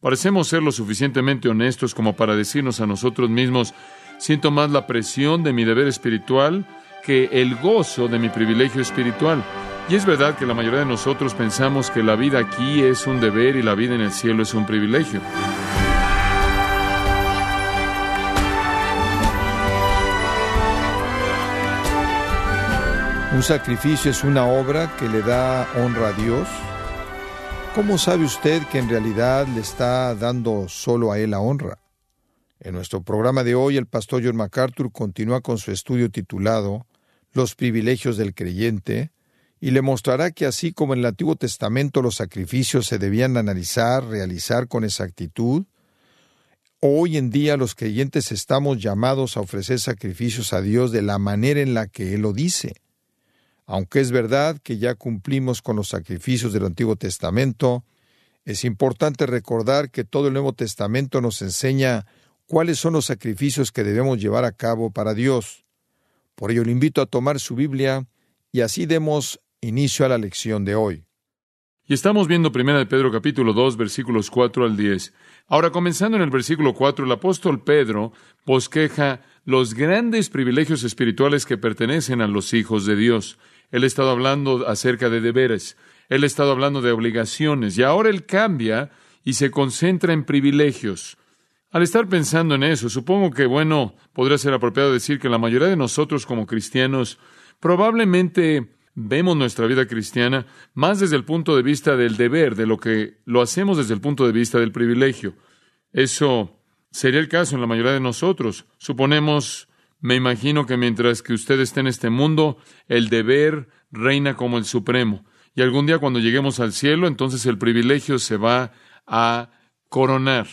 Parecemos ser lo suficientemente honestos como para decirnos a nosotros mismos, siento más la presión de mi deber espiritual que el gozo de mi privilegio espiritual. Y es verdad que la mayoría de nosotros pensamos que la vida aquí es un deber y la vida en el cielo es un privilegio. ¿Un sacrificio es una obra que le da honra a Dios? ¿Cómo sabe usted que en realidad le está dando solo a Él la honra? En nuestro programa de hoy, el pastor John MacArthur continúa con su estudio titulado Los privilegios del creyente, y le mostrará que así como en el Antiguo Testamento los sacrificios se debían analizar, realizar con exactitud, hoy en día los creyentes estamos llamados a ofrecer sacrificios a Dios de la manera en la que Él lo dice. Aunque es verdad que ya cumplimos con los sacrificios del Antiguo Testamento, es importante recordar que todo el Nuevo Testamento nos enseña cuáles son los sacrificios que debemos llevar a cabo para Dios. Por ello le invito a tomar su Biblia y así demos inicio a la lección de hoy. Y estamos viendo 1 de Pedro capítulo 2 versículos 4 al 10. Ahora comenzando en el versículo 4, el apóstol Pedro bosqueja los grandes privilegios espirituales que pertenecen a los hijos de Dios. Él ha estado hablando acerca de deberes, él ha estado hablando de obligaciones, y ahora él cambia y se concentra en privilegios. Al estar pensando en eso, supongo que, bueno, podría ser apropiado decir que la mayoría de nosotros como cristianos probablemente vemos nuestra vida cristiana más desde el punto de vista del deber, de lo que lo hacemos desde el punto de vista del privilegio. Eso sería el caso en la mayoría de nosotros. Suponemos me imagino que mientras que usted esté en este mundo, el deber reina como el supremo. Y algún día cuando lleguemos al cielo, entonces el privilegio se va a coronar.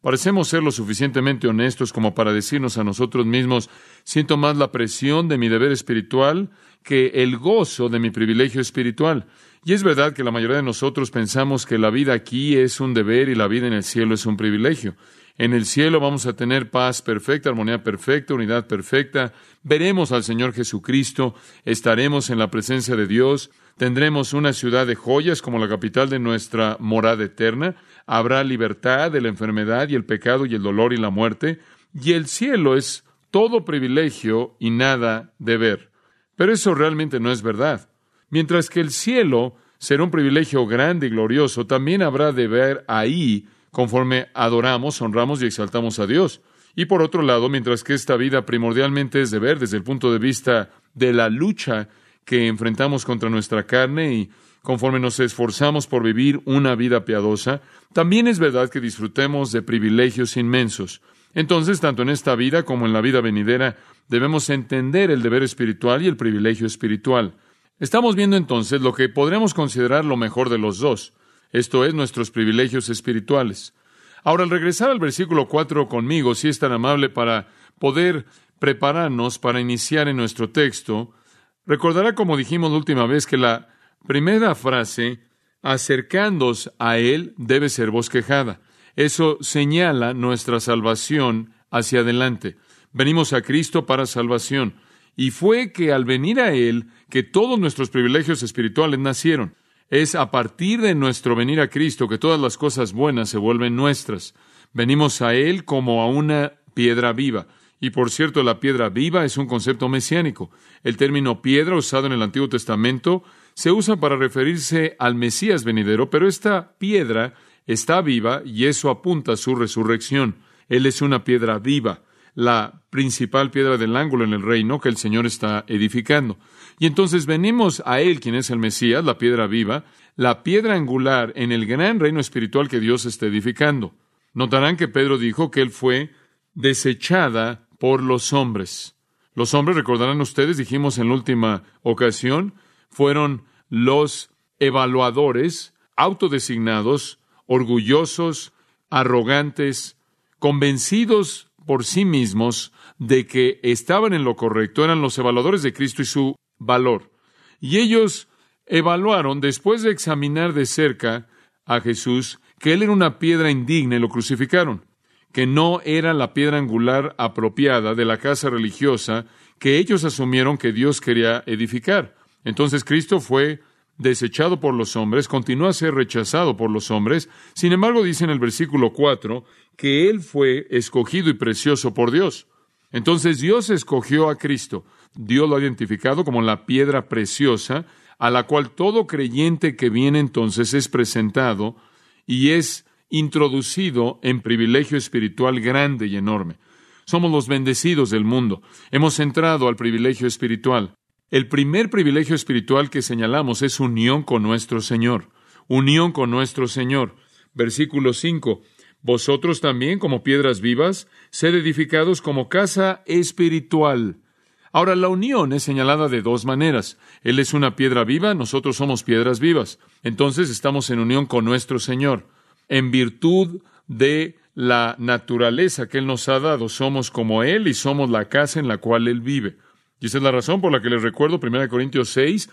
Parecemos ser lo suficientemente honestos como para decirnos a nosotros mismos, siento más la presión de mi deber espiritual que el gozo de mi privilegio espiritual. Y es verdad que la mayoría de nosotros pensamos que la vida aquí es un deber y la vida en el cielo es un privilegio. En el cielo vamos a tener paz perfecta, armonía perfecta, unidad perfecta. Veremos al Señor Jesucristo, estaremos en la presencia de Dios, tendremos una ciudad de joyas como la capital de nuestra morada eterna, habrá libertad de la enfermedad y el pecado y el dolor y la muerte, y el cielo es todo privilegio y nada deber. Pero eso realmente no es verdad. Mientras que el cielo será un privilegio grande y glorioso, también habrá deber ahí conforme adoramos, honramos y exaltamos a Dios. Y por otro lado, mientras que esta vida primordialmente es de ver desde el punto de vista de la lucha que enfrentamos contra nuestra carne y conforme nos esforzamos por vivir una vida piadosa, también es verdad que disfrutemos de privilegios inmensos. Entonces, tanto en esta vida como en la vida venidera, debemos entender el deber espiritual y el privilegio espiritual. Estamos viendo entonces lo que podremos considerar lo mejor de los dos. Esto es nuestros privilegios espirituales. Ahora, al regresar al versículo 4 conmigo, si es tan amable para poder prepararnos para iniciar en nuestro texto, recordará como dijimos la última vez que la primera frase, acercándos a Él, debe ser bosquejada. Eso señala nuestra salvación hacia adelante. Venimos a Cristo para salvación. Y fue que al venir a Él que todos nuestros privilegios espirituales nacieron. Es a partir de nuestro venir a Cristo que todas las cosas buenas se vuelven nuestras. Venimos a Él como a una piedra viva. Y por cierto, la piedra viva es un concepto mesiánico. El término piedra usado en el Antiguo Testamento se usa para referirse al Mesías venidero, pero esta piedra está viva y eso apunta a su resurrección. Él es una piedra viva, la principal piedra del ángulo en el reino que el Señor está edificando. Y entonces venimos a Él, quien es el Mesías, la piedra viva, la piedra angular en el gran reino espiritual que Dios está edificando. Notarán que Pedro dijo que Él fue desechada por los hombres. Los hombres, recordarán ustedes, dijimos en la última ocasión, fueron los evaluadores autodesignados, orgullosos, arrogantes, convencidos por sí mismos de que estaban en lo correcto, eran los evaluadores de Cristo y su valor. Y ellos evaluaron, después de examinar de cerca a Jesús, que él era una piedra indigna y lo crucificaron, que no era la piedra angular apropiada de la casa religiosa que ellos asumieron que Dios quería edificar. Entonces Cristo fue desechado por los hombres, continúa a ser rechazado por los hombres. Sin embargo, dice en el versículo 4 que Él fue escogido y precioso por Dios. Entonces Dios escogió a Cristo. Dios lo ha identificado como la piedra preciosa, a la cual todo creyente que viene entonces es presentado y es introducido en privilegio espiritual grande y enorme. Somos los bendecidos del mundo. Hemos entrado al privilegio espiritual. El primer privilegio espiritual que señalamos es unión con nuestro Señor. Unión con nuestro Señor. Versículo 5. Vosotros también, como piedras vivas, sed edificados como casa espiritual. Ahora, la unión es señalada de dos maneras. Él es una piedra viva, nosotros somos piedras vivas. Entonces estamos en unión con nuestro Señor. En virtud de la naturaleza que Él nos ha dado, somos como Él y somos la casa en la cual Él vive. Y esa es la razón por la que les recuerdo 1 Corintios 6,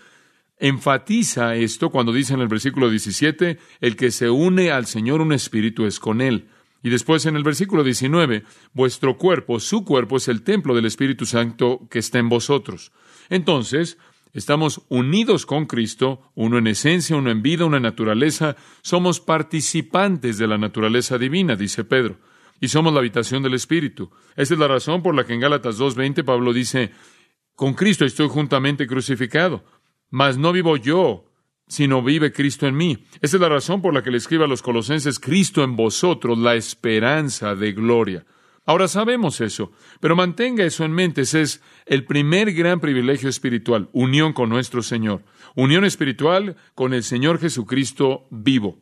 enfatiza esto cuando dice en el versículo 17, el que se une al Señor un espíritu es con Él. Y después en el versículo 19, vuestro cuerpo, su cuerpo es el templo del Espíritu Santo que está en vosotros. Entonces, estamos unidos con Cristo, uno en esencia, uno en vida, una naturaleza, somos participantes de la naturaleza divina, dice Pedro, y somos la habitación del Espíritu. Esa es la razón por la que en Gálatas 2.20 Pablo dice, con Cristo estoy juntamente crucificado, mas no vivo yo, sino vive Cristo en mí. Esa es la razón por la que le escribe a los colosenses, Cristo en vosotros, la esperanza de gloria. Ahora sabemos eso, pero mantenga eso en mente. Ese es el primer gran privilegio espiritual, unión con nuestro Señor. Unión espiritual con el Señor Jesucristo vivo.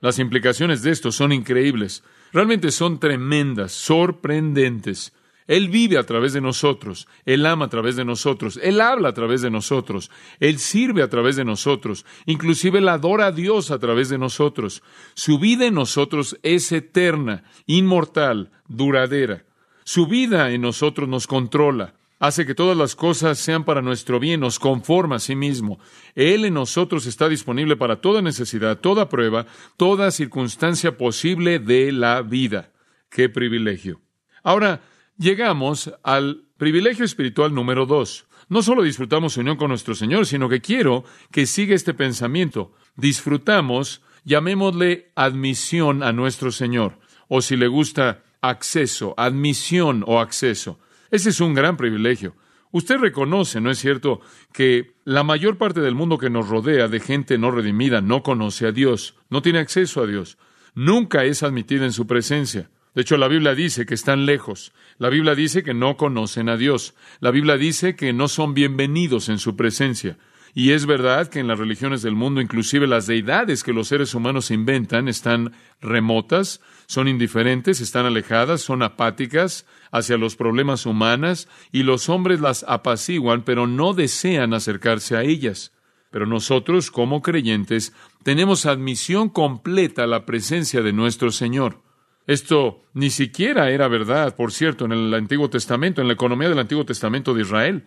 Las implicaciones de esto son increíbles. Realmente son tremendas, sorprendentes. Él vive a través de nosotros, Él ama a través de nosotros, Él habla a través de nosotros, Él sirve a través de nosotros, inclusive Él adora a Dios a través de nosotros. Su vida en nosotros es eterna, inmortal, duradera. Su vida en nosotros nos controla, hace que todas las cosas sean para nuestro bien, nos conforma a sí mismo. Él en nosotros está disponible para toda necesidad, toda prueba, toda circunstancia posible de la vida. ¡Qué privilegio! Ahora, llegamos al privilegio espiritual número dos. No solo disfrutamos unión con nuestro Señor, sino que quiero que siga este pensamiento. Disfrutamos, llamémosle admisión a nuestro Señor, o si le gusta, acceso, admisión o acceso. Ese es un gran privilegio. Usted reconoce, ¿no es cierto?, que la mayor parte del mundo que nos rodea de gente no redimida no conoce a Dios, no tiene acceso a Dios, nunca es admitida en su presencia. De hecho, la Biblia dice que están lejos. La Biblia dice que no conocen a Dios. La Biblia dice que no son bienvenidos en su presencia. Y es verdad que en las religiones del mundo, inclusive las deidades que los seres humanos inventan, están remotas, son indiferentes, están alejadas, son apáticas hacia los problemas humanos, y los hombres las apaciguan, pero no desean acercarse a ellas. Pero nosotros, como creyentes, tenemos admisión completa a la presencia de nuestro Señor. Esto ni siquiera era verdad, por cierto, en el Antiguo Testamento, en la economía del Antiguo Testamento de Israel.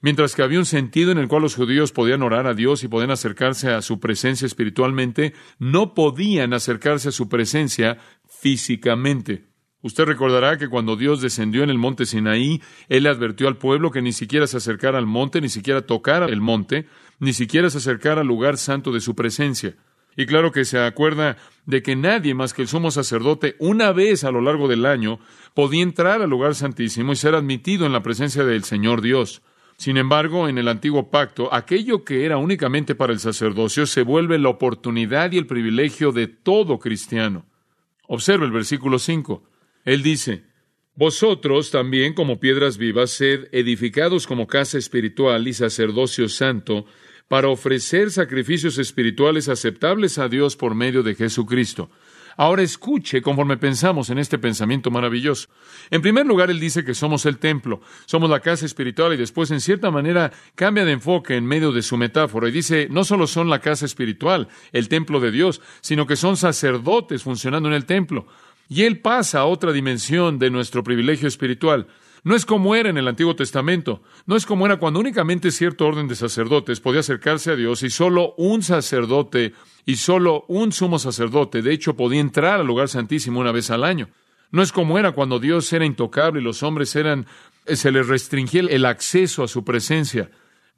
Mientras que había un sentido en el cual los judíos podían orar a Dios y podían acercarse a su presencia espiritualmente, no podían acercarse a su presencia físicamente. Usted recordará que cuando Dios descendió en el monte Sinaí, Él advirtió al pueblo que ni siquiera se acercara al monte, ni siquiera tocara el monte, ni siquiera se acercara al lugar santo de su presencia. Y claro que se acuerda de que nadie más que el sumo sacerdote, una vez a lo largo del año, podía entrar al lugar santísimo y ser admitido en la presencia del Señor Dios. Sin embargo, en el antiguo pacto, aquello que era únicamente para el sacerdocio se vuelve la oportunidad y el privilegio de todo cristiano. Observe el versículo 5. Él dice, Vosotros también, como piedras vivas, sed edificados como casa espiritual y sacerdocio santo, para ofrecer sacrificios espirituales aceptables a Dios por medio de Jesucristo. Ahora escuche conforme pensamos en este pensamiento maravilloso. En primer lugar, él dice que somos el templo, somos la casa espiritual y después, en cierta manera, cambia de enfoque en medio de su metáfora y dice, no solo son la casa espiritual, el templo de Dios, sino que son sacerdotes funcionando en el templo. Y él pasa a otra dimensión de nuestro privilegio espiritual. No es como era en el Antiguo Testamento, no es como era cuando únicamente cierto orden de sacerdotes podía acercarse a Dios y solo un sacerdote y solo un sumo sacerdote, de hecho, podía entrar al lugar santísimo una vez al año. No es como era cuando Dios era intocable y los hombres eran, se les restringía el acceso a su presencia.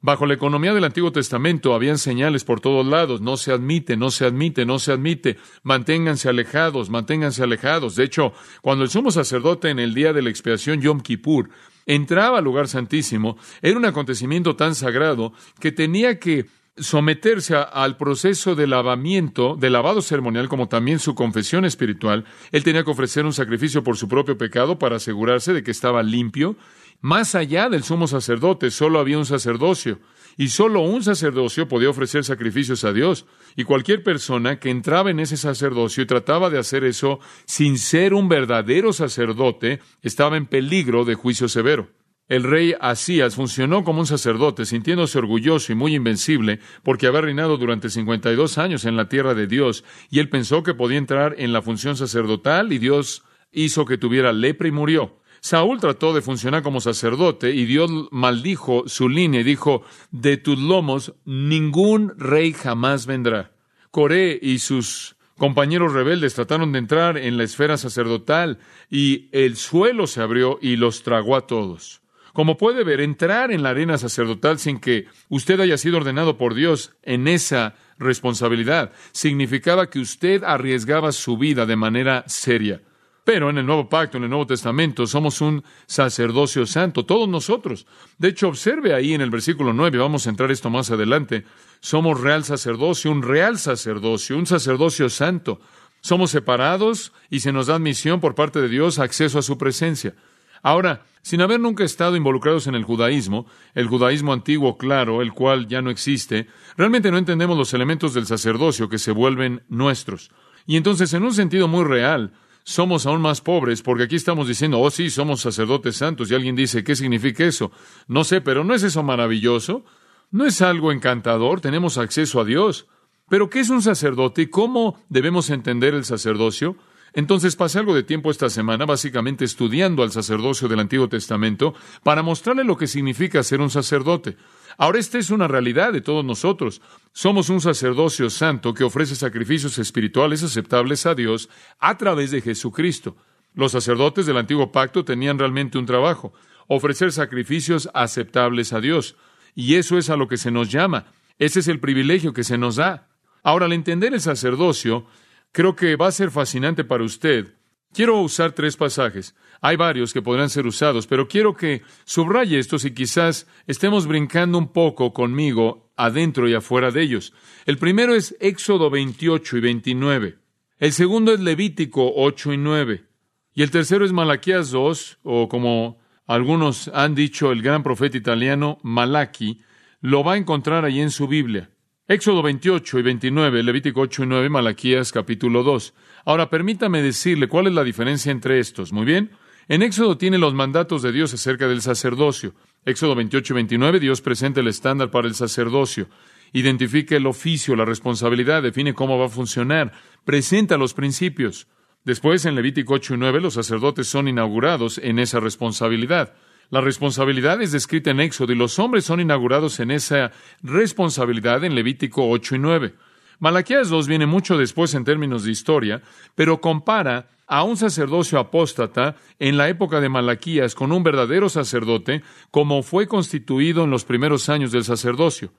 Bajo la economía del Antiguo Testamento habían señales por todos lados, no se admite, no se admite, no se admite, manténganse alejados, manténganse alejados. De hecho, cuando el sumo sacerdote en el día de la expiación Yom Kippur entraba al lugar santísimo, era un acontecimiento tan sagrado que tenía que someterse al proceso de lavamiento, de lavado ceremonial, como también su confesión espiritual. Él tenía que ofrecer un sacrificio por su propio pecado para asegurarse de que estaba limpio más allá del sumo sacerdote, solo había un sacerdocio, y solo un sacerdocio podía ofrecer sacrificios a Dios, y cualquier persona que entraba en ese sacerdocio y trataba de hacer eso sin ser un verdadero sacerdote, estaba en peligro de juicio severo. El rey Asías funcionó como un sacerdote, sintiéndose orgulloso y muy invencible, porque había reinado durante 52 años en la tierra de Dios, y él pensó que podía entrar en la función sacerdotal, y Dios hizo que tuviera lepra y murió. Saúl trató de funcionar como sacerdote y Dios maldijo su línea y dijo, de tus lomos ningún rey jamás vendrá. Coré y sus compañeros rebeldes trataron de entrar en la esfera sacerdotal y el suelo se abrió y los tragó a todos. Como puede ver, entrar en la arena sacerdotal sin que usted haya sido ordenado por Dios en esa responsabilidad significaba que usted arriesgaba su vida de manera seria. Pero en el Nuevo Pacto, en el Nuevo Testamento, somos un sacerdocio santo, todos nosotros. De hecho, observe ahí en el versículo 9, vamos a entrar esto más adelante, somos real sacerdocio, un real sacerdocio, un sacerdocio santo. Somos separados y se nos da admisión por parte de Dios, acceso a su presencia. Ahora, sin haber nunca estado involucrados en el judaísmo, el judaísmo antiguo, claro, el cual ya no existe, realmente no entendemos los elementos del sacerdocio que se vuelven nuestros. Y entonces, en un sentido muy real, somos aún más pobres, porque aquí estamos diciendo, oh sí, somos sacerdotes santos, y alguien dice, ¿qué significa eso? No sé, pero ¿no es eso maravilloso? ¿No es algo encantador? Tenemos acceso a Dios. Pero ¿qué es un sacerdote y cómo debemos entender el sacerdocio? Entonces pasé algo de tiempo esta semana básicamente estudiando al sacerdocio del Antiguo Testamento para mostrarle lo que significa ser un sacerdote. Ahora esta es una realidad de todos nosotros. Somos un sacerdocio santo que ofrece sacrificios espirituales aceptables a Dios a través de Jesucristo. Los sacerdotes del antiguo pacto tenían realmente un trabajo, ofrecer sacrificios aceptables a Dios. Y eso es a lo que se nos llama. Ese es el privilegio que se nos da. Ahora, al entender el sacerdocio, creo que va a ser fascinante para usted Quiero usar tres pasajes. Hay varios que podrán ser usados, pero quiero que subraye estos y quizás estemos brincando un poco conmigo adentro y afuera de ellos. El primero es Éxodo 28 y 29. El segundo es Levítico 8 y 9. Y el tercero es Malaquías 2, o como algunos han dicho el gran profeta italiano Malachi, lo va a encontrar allí en su Biblia. Éxodo 28 y 29, Levítico 8 y 9, Malaquías capítulo 2. Ahora, permítame decirle cuál es la diferencia entre estos. Muy bien. En Éxodo tiene los mandatos de Dios acerca del sacerdocio. Éxodo 28 y 29, Dios presenta el estándar para el sacerdocio. Identifica el oficio, la responsabilidad, define cómo va a funcionar, presenta los principios. Después, en Levítico 8 y 9, los sacerdotes son inaugurados en esa responsabilidad. La responsabilidad es descrita en Éxodo y los hombres son inaugurados en esa responsabilidad en Levítico 8 y 9. Malaquías 2 viene mucho después en términos de historia, pero compara a un sacerdocio apóstata en la época de Malaquías con un verdadero sacerdote, como fue constituido en los primeros años del sacerdocio.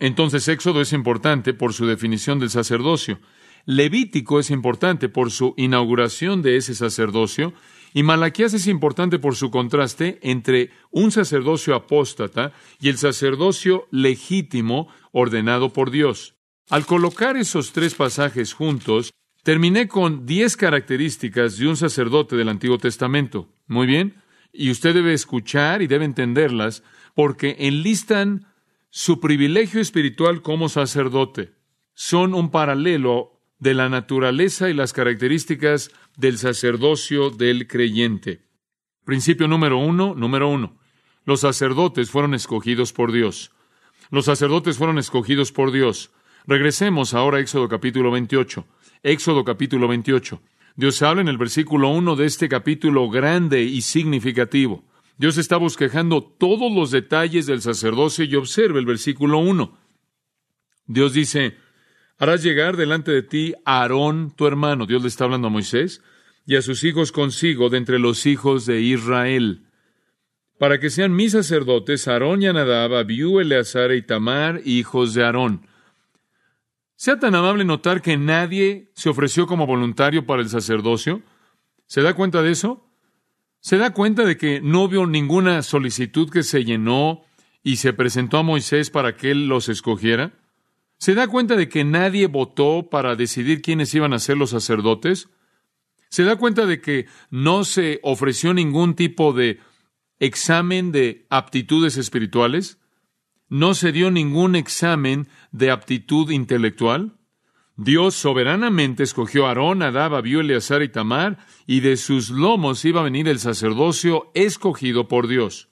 Entonces Éxodo es importante por su definición del sacerdocio. Levítico es importante por su inauguración de ese sacerdocio, y Malaquías es importante por su contraste entre un sacerdocio apóstata y el sacerdocio legítimo ordenado por Dios. Al colocar esos tres pasajes juntos, terminé con diez características de un sacerdote del Antiguo Testamento. Muy bien. Y usted debe escuchar y debe entenderlas porque enlistan su privilegio espiritual como sacerdote. Son un paralelo de la naturaleza y las características del sacerdocio del creyente. Principio número uno, número uno. Los sacerdotes fueron escogidos por Dios. Los sacerdotes fueron escogidos por Dios. Regresemos ahora a Éxodo capítulo 28. Éxodo capítulo 28. Dios habla en el versículo 1 de este capítulo grande y significativo. Dios está bosquejando todos los detalles del sacerdocio y observe el versículo 1. Dios dice, harás llegar delante de ti a Aarón, tu hermano. Dios le está hablando a Moisés y a sus hijos consigo de entre los hijos de Israel. para que sean mis sacerdotes Aarón y Anadab, Abiú, Eleazar y Tamar, hijos de Aarón. Sea tan amable notar que nadie se ofreció como voluntario para el sacerdocio. ¿Se da cuenta de eso? ¿Se da cuenta de que no hubo ninguna solicitud que se llenó y se presentó a Moisés para que él los escogiera? ¿Se da cuenta de que nadie votó para decidir quiénes iban a ser los sacerdotes? ¿Se da cuenta de que no se ofreció ningún tipo de examen de aptitudes espirituales? ¿No se dio ningún examen de aptitud intelectual? Dios soberanamente escogió a Aarón, Adab, Abiú, Eleazar y Tamar, y de sus lomos iba a venir el sacerdocio escogido por Dios.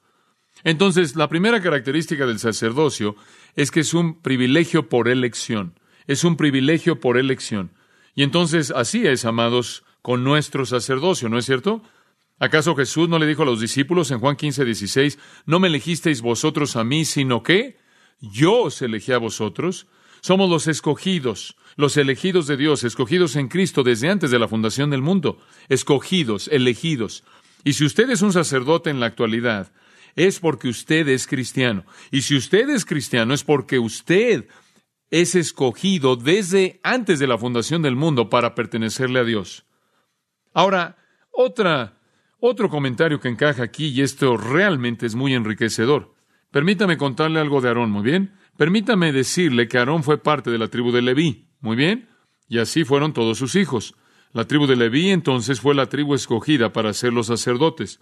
Entonces, la primera característica del sacerdocio es que es un privilegio por elección. Es un privilegio por elección. Y entonces así es, amados, con nuestro sacerdocio, ¿no es cierto? ¿Acaso Jesús no le dijo a los discípulos en Juan 15, 16, no me elegisteis vosotros a mí, sino que yo os elegí a vosotros? Somos los escogidos, los elegidos de Dios, escogidos en Cristo desde antes de la fundación del mundo, escogidos, elegidos. Y si usted es un sacerdote en la actualidad, es porque usted es cristiano. Y si usted es cristiano, es porque usted es escogido desde antes de la fundación del mundo para pertenecerle a Dios. Ahora, otra otro comentario que encaja aquí, y esto realmente es muy enriquecedor. Permítame contarle algo de Aarón, muy bien. Permítame decirle que Aarón fue parte de la tribu de Leví, muy bien. Y así fueron todos sus hijos. La tribu de Leví entonces fue la tribu escogida para ser los sacerdotes.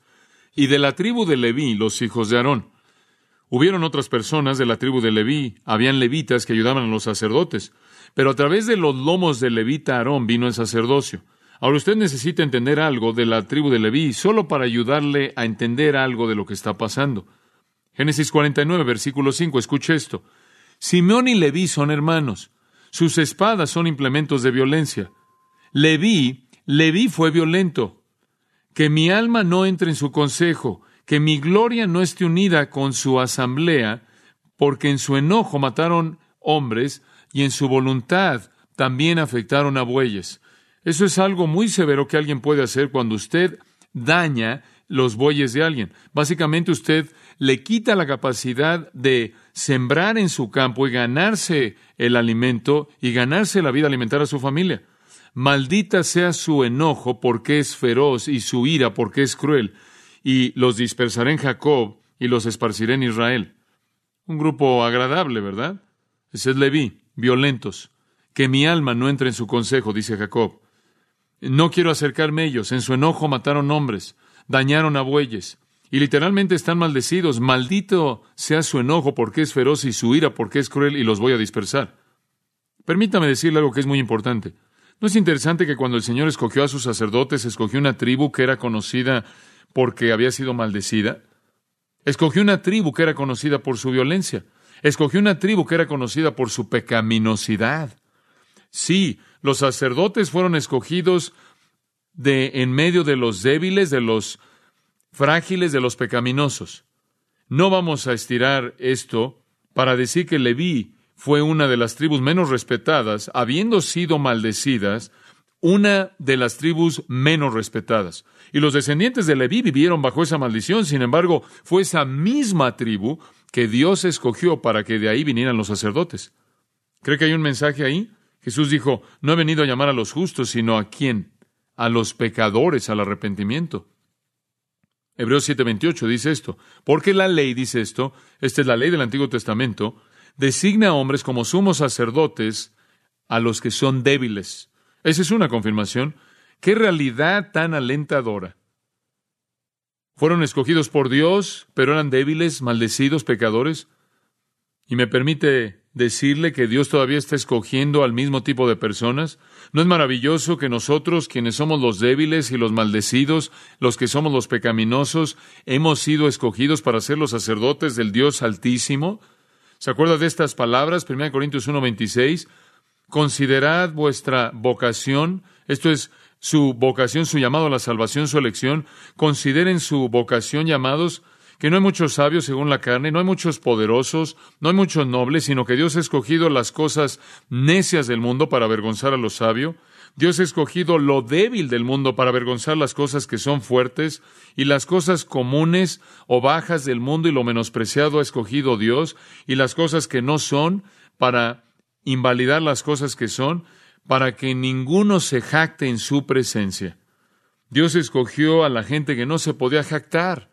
Y de la tribu de Leví, los hijos de Aarón. Hubieron otras personas de la tribu de Leví, habían levitas que ayudaban a los sacerdotes, pero a través de los lomos de levita Aarón vino el sacerdocio. Ahora usted necesita entender algo de la tribu de Leví solo para ayudarle a entender algo de lo que está pasando. Génesis 49, versículo 5, escuche esto. Simeón y Leví son hermanos. Sus espadas son implementos de violencia. Leví, Leví fue violento. Que mi alma no entre en su consejo, que mi gloria no esté unida con su asamblea, porque en su enojo mataron hombres y en su voluntad también afectaron a bueyes. Eso es algo muy severo que alguien puede hacer cuando usted daña los bueyes de alguien. Básicamente usted le quita la capacidad de sembrar en su campo y ganarse el alimento y ganarse la vida alimentar a su familia. Maldita sea su enojo porque es feroz y su ira porque es cruel. Y los dispersaré en Jacob y los esparciré en Israel. Un grupo agradable, ¿verdad? Ese es Leví, violentos. Que mi alma no entre en su consejo, dice Jacob. No quiero acercarme a ellos. En su enojo mataron hombres, dañaron a bueyes. Y literalmente están maldecidos. Maldito sea su enojo porque es feroz y su ira porque es cruel y los voy a dispersar. Permítame decirle algo que es muy importante. ¿No es interesante que cuando el Señor escogió a sus sacerdotes, escogió una tribu que era conocida porque había sido maldecida? Escogió una tribu que era conocida por su violencia. Escogió una tribu que era conocida por su pecaminosidad. Sí, los sacerdotes fueron escogidos de en medio de los débiles, de los frágiles, de los pecaminosos. No vamos a estirar esto para decir que Leví fue una de las tribus menos respetadas, habiendo sido maldecidas, una de las tribus menos respetadas. Y los descendientes de Leví vivieron bajo esa maldición, sin embargo, fue esa misma tribu que Dios escogió para que de ahí vinieran los sacerdotes. ¿Cree que hay un mensaje ahí? Jesús dijo, no he venido a llamar a los justos, sino a quién? A los pecadores al arrepentimiento. Hebreos 7:28 dice esto, porque la ley dice esto, esta es la ley del Antiguo Testamento, designa a hombres como sumos sacerdotes a los que son débiles. Esa es una confirmación. Qué realidad tan alentadora. Fueron escogidos por Dios, pero eran débiles, maldecidos, pecadores. Y me permite decirle que Dios todavía está escogiendo al mismo tipo de personas? ¿No es maravilloso que nosotros, quienes somos los débiles y los maldecidos, los que somos los pecaminosos, hemos sido escogidos para ser los sacerdotes del Dios Altísimo? ¿Se acuerda de estas palabras? 1 Corintios 1:26. Considerad vuestra vocación, esto es su vocación, su llamado a la salvación, su elección. Consideren su vocación, llamados que no hay muchos sabios según la carne, no hay muchos poderosos, no hay muchos nobles, sino que Dios ha escogido las cosas necias del mundo para avergonzar a los sabios. Dios ha escogido lo débil del mundo para avergonzar las cosas que son fuertes y las cosas comunes o bajas del mundo y lo menospreciado ha escogido Dios y las cosas que no son para invalidar las cosas que son para que ninguno se jacte en su presencia. Dios escogió a la gente que no se podía jactar,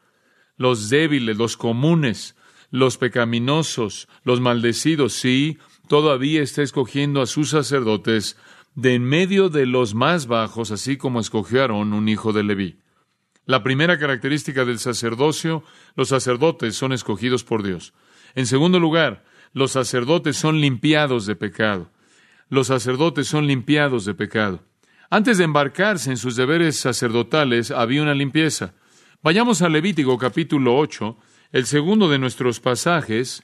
los débiles, los comunes, los pecaminosos, los maldecidos, sí, todavía está escogiendo a sus sacerdotes de en medio de los más bajos, así como escogió Aarón, un hijo de Leví. La primera característica del sacerdocio, los sacerdotes son escogidos por Dios. En segundo lugar, los sacerdotes son limpiados de pecado. Los sacerdotes son limpiados de pecado. Antes de embarcarse en sus deberes sacerdotales había una limpieza. Vayamos a Levítico capítulo 8, el segundo de nuestros pasajes,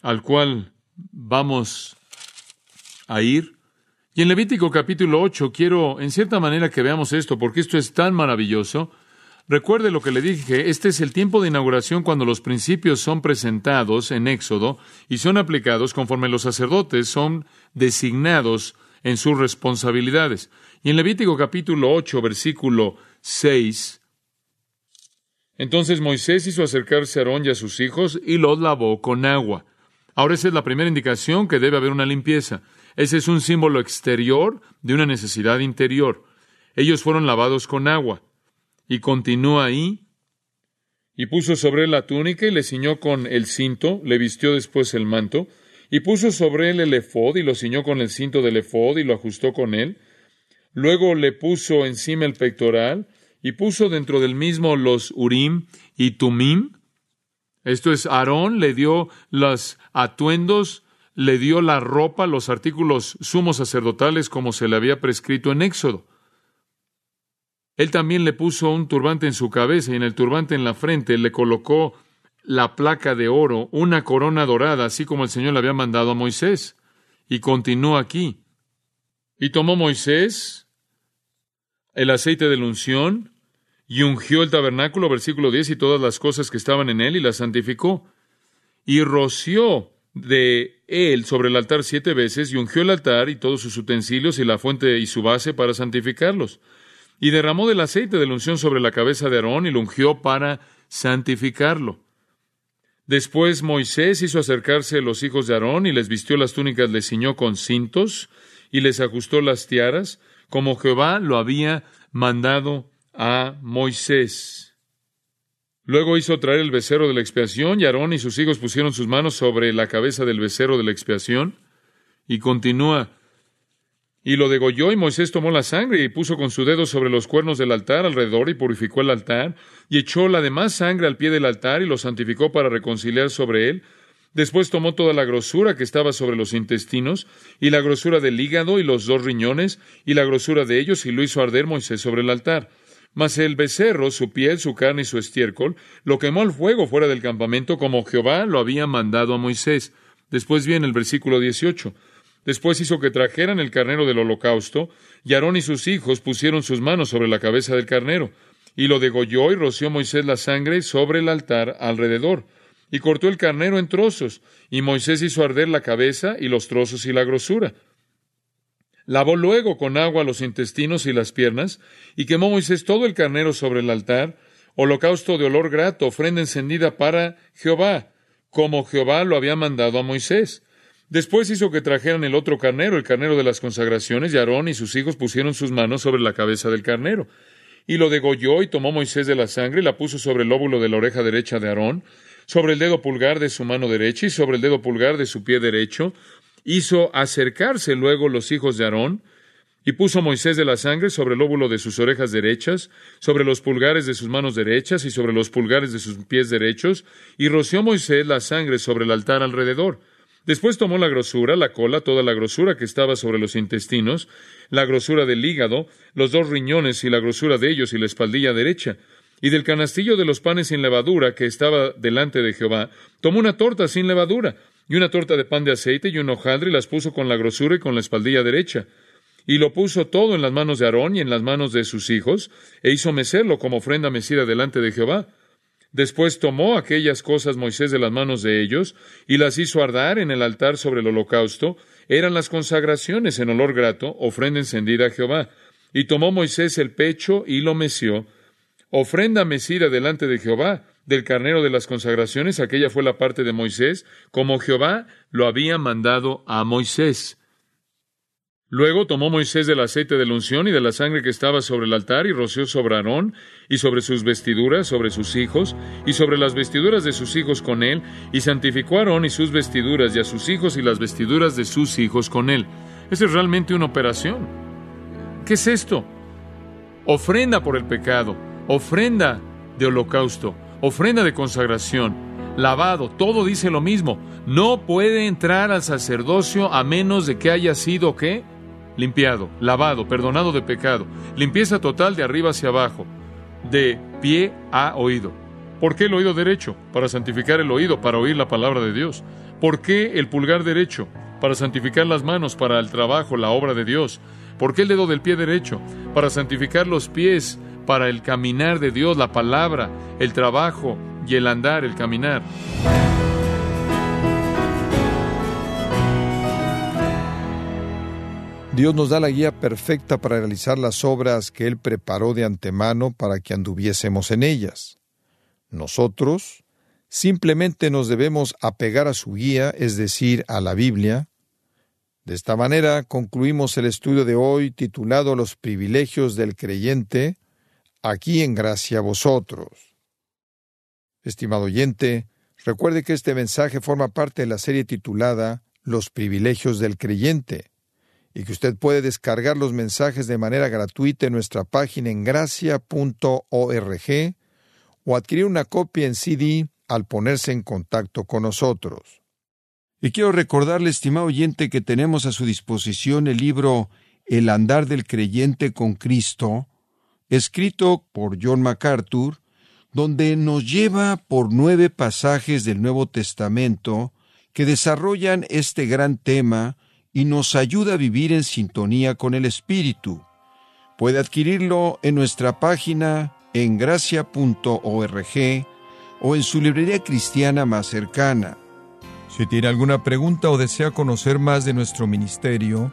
al cual vamos a ir. Y en Levítico capítulo 8 quiero en cierta manera que veamos esto, porque esto es tan maravilloso. Recuerde lo que le dije, este es el tiempo de inauguración cuando los principios son presentados en Éxodo y son aplicados conforme los sacerdotes son designados en sus responsabilidades. Y en Levítico capítulo 8, versículo 6, entonces Moisés hizo acercarse a Aarón y a sus hijos y los lavó con agua. Ahora esa es la primera indicación que debe haber una limpieza. Ese es un símbolo exterior de una necesidad interior. Ellos fueron lavados con agua. Y continúa ahí. Y puso sobre él la túnica y le ciñó con el cinto, le vistió después el manto, y puso sobre él el efod y lo ciñó con el cinto del efod y lo ajustó con él. Luego le puso encima el pectoral y puso dentro del mismo los urim y tumim. Esto es, Aarón le dio los atuendos le dio la ropa, los artículos sumos sacerdotales como se le había prescrito en Éxodo. Él también le puso un turbante en su cabeza y en el turbante en la frente le colocó la placa de oro, una corona dorada, así como el Señor le había mandado a Moisés. Y continuó aquí. Y tomó Moisés el aceite de la unción y ungió el tabernáculo, versículo 10, y todas las cosas que estaban en él y las santificó. Y roció de él sobre el altar siete veces y ungió el altar y todos sus utensilios y la fuente y su base para santificarlos. Y derramó del aceite de la unción sobre la cabeza de Aarón y lo ungió para santificarlo. Después Moisés hizo acercarse los hijos de Aarón y les vistió las túnicas, les ciñó con cintos y les ajustó las tiaras, como Jehová lo había mandado a Moisés. Luego hizo traer el becerro de la expiación y Aarón y sus hijos pusieron sus manos sobre la cabeza del becerro de la expiación. Y continúa. Y lo degolló y Moisés tomó la sangre y puso con su dedo sobre los cuernos del altar alrededor y purificó el altar y echó la demás sangre al pie del altar y lo santificó para reconciliar sobre él. Después tomó toda la grosura que estaba sobre los intestinos y la grosura del hígado y los dos riñones y la grosura de ellos y lo hizo arder Moisés sobre el altar. Mas el becerro, su piel, su carne y su estiércol, lo quemó al fuego fuera del campamento, como Jehová lo había mandado a Moisés. Después viene el versículo 18. Después hizo que trajeran el carnero del holocausto, y Aarón y sus hijos pusieron sus manos sobre la cabeza del carnero, y lo degolló y roció Moisés la sangre sobre el altar alrededor, y cortó el carnero en trozos, y Moisés hizo arder la cabeza y los trozos y la grosura. Lavó luego con agua los intestinos y las piernas, y quemó Moisés todo el carnero sobre el altar, holocausto de olor grato, ofrenda encendida para Jehová, como Jehová lo había mandado a Moisés. Después hizo que trajeran el otro carnero, el carnero de las consagraciones, y Aarón y sus hijos pusieron sus manos sobre la cabeza del carnero. Y lo degolló y tomó Moisés de la sangre y la puso sobre el lóbulo de la oreja derecha de Aarón, sobre el dedo pulgar de su mano derecha y sobre el dedo pulgar de su pie derecho, hizo acercarse luego los hijos de Aarón, y puso Moisés de la sangre sobre el lóbulo de sus orejas derechas, sobre los pulgares de sus manos derechas y sobre los pulgares de sus pies derechos, y roció Moisés la sangre sobre el altar alrededor. Después tomó la grosura, la cola, toda la grosura que estaba sobre los intestinos, la grosura del hígado, los dos riñones y la grosura de ellos y la espaldilla derecha, y del canastillo de los panes sin levadura que estaba delante de Jehová, tomó una torta sin levadura, y una torta de pan de aceite y un hojaldre y las puso con la grosura y con la espaldilla derecha. Y lo puso todo en las manos de Aarón y en las manos de sus hijos, e hizo mecerlo como ofrenda mecida delante de Jehová. Después tomó aquellas cosas Moisés de las manos de ellos, y las hizo ardar en el altar sobre el holocausto, eran las consagraciones en olor grato, ofrenda encendida a Jehová. Y tomó Moisés el pecho y lo meció, ofrenda mecida delante de Jehová, del carnero de las consagraciones, aquella fue la parte de Moisés, como Jehová lo había mandado a Moisés. Luego tomó Moisés del aceite de la unción y de la sangre que estaba sobre el altar y roció sobre Aarón y sobre sus vestiduras, sobre sus hijos y sobre las vestiduras de sus hijos con él, y santificó a Aarón y sus vestiduras y a sus hijos y las vestiduras de sus hijos con él. Esa es realmente una operación. ¿Qué es esto? Ofrenda por el pecado, ofrenda de holocausto, ofrenda de consagración, lavado, todo dice lo mismo. No puede entrar al sacerdocio a menos de que haya sido qué? limpiado, lavado, perdonado de pecado, limpieza total de arriba hacia abajo, de pie a oído. ¿Por qué el oído derecho? Para santificar el oído, para oír la palabra de Dios. ¿Por qué el pulgar derecho? Para santificar las manos, para el trabajo, la obra de Dios. ¿Por qué el dedo del pie derecho? Para santificar los pies, para el caminar de Dios, la palabra, el trabajo y el andar, el caminar. Dios nos da la guía perfecta para realizar las obras que Él preparó de antemano para que anduviésemos en ellas. Nosotros simplemente nos debemos apegar a su guía, es decir, a la Biblia. De esta manera concluimos el estudio de hoy titulado Los privilegios del creyente, aquí en gracia vosotros. Estimado oyente, recuerde que este mensaje forma parte de la serie titulada Los privilegios del creyente y que usted puede descargar los mensajes de manera gratuita en nuestra página en gracia.org o adquirir una copia en CD al ponerse en contacto con nosotros. Y quiero recordarle, estimado oyente, que tenemos a su disposición el libro El andar del creyente con Cristo, escrito por John MacArthur, donde nos lleva por nueve pasajes del Nuevo Testamento que desarrollan este gran tema y nos ayuda a vivir en sintonía con el Espíritu. Puede adquirirlo en nuestra página en gracia.org o en su librería cristiana más cercana. Si tiene alguna pregunta o desea conocer más de nuestro ministerio,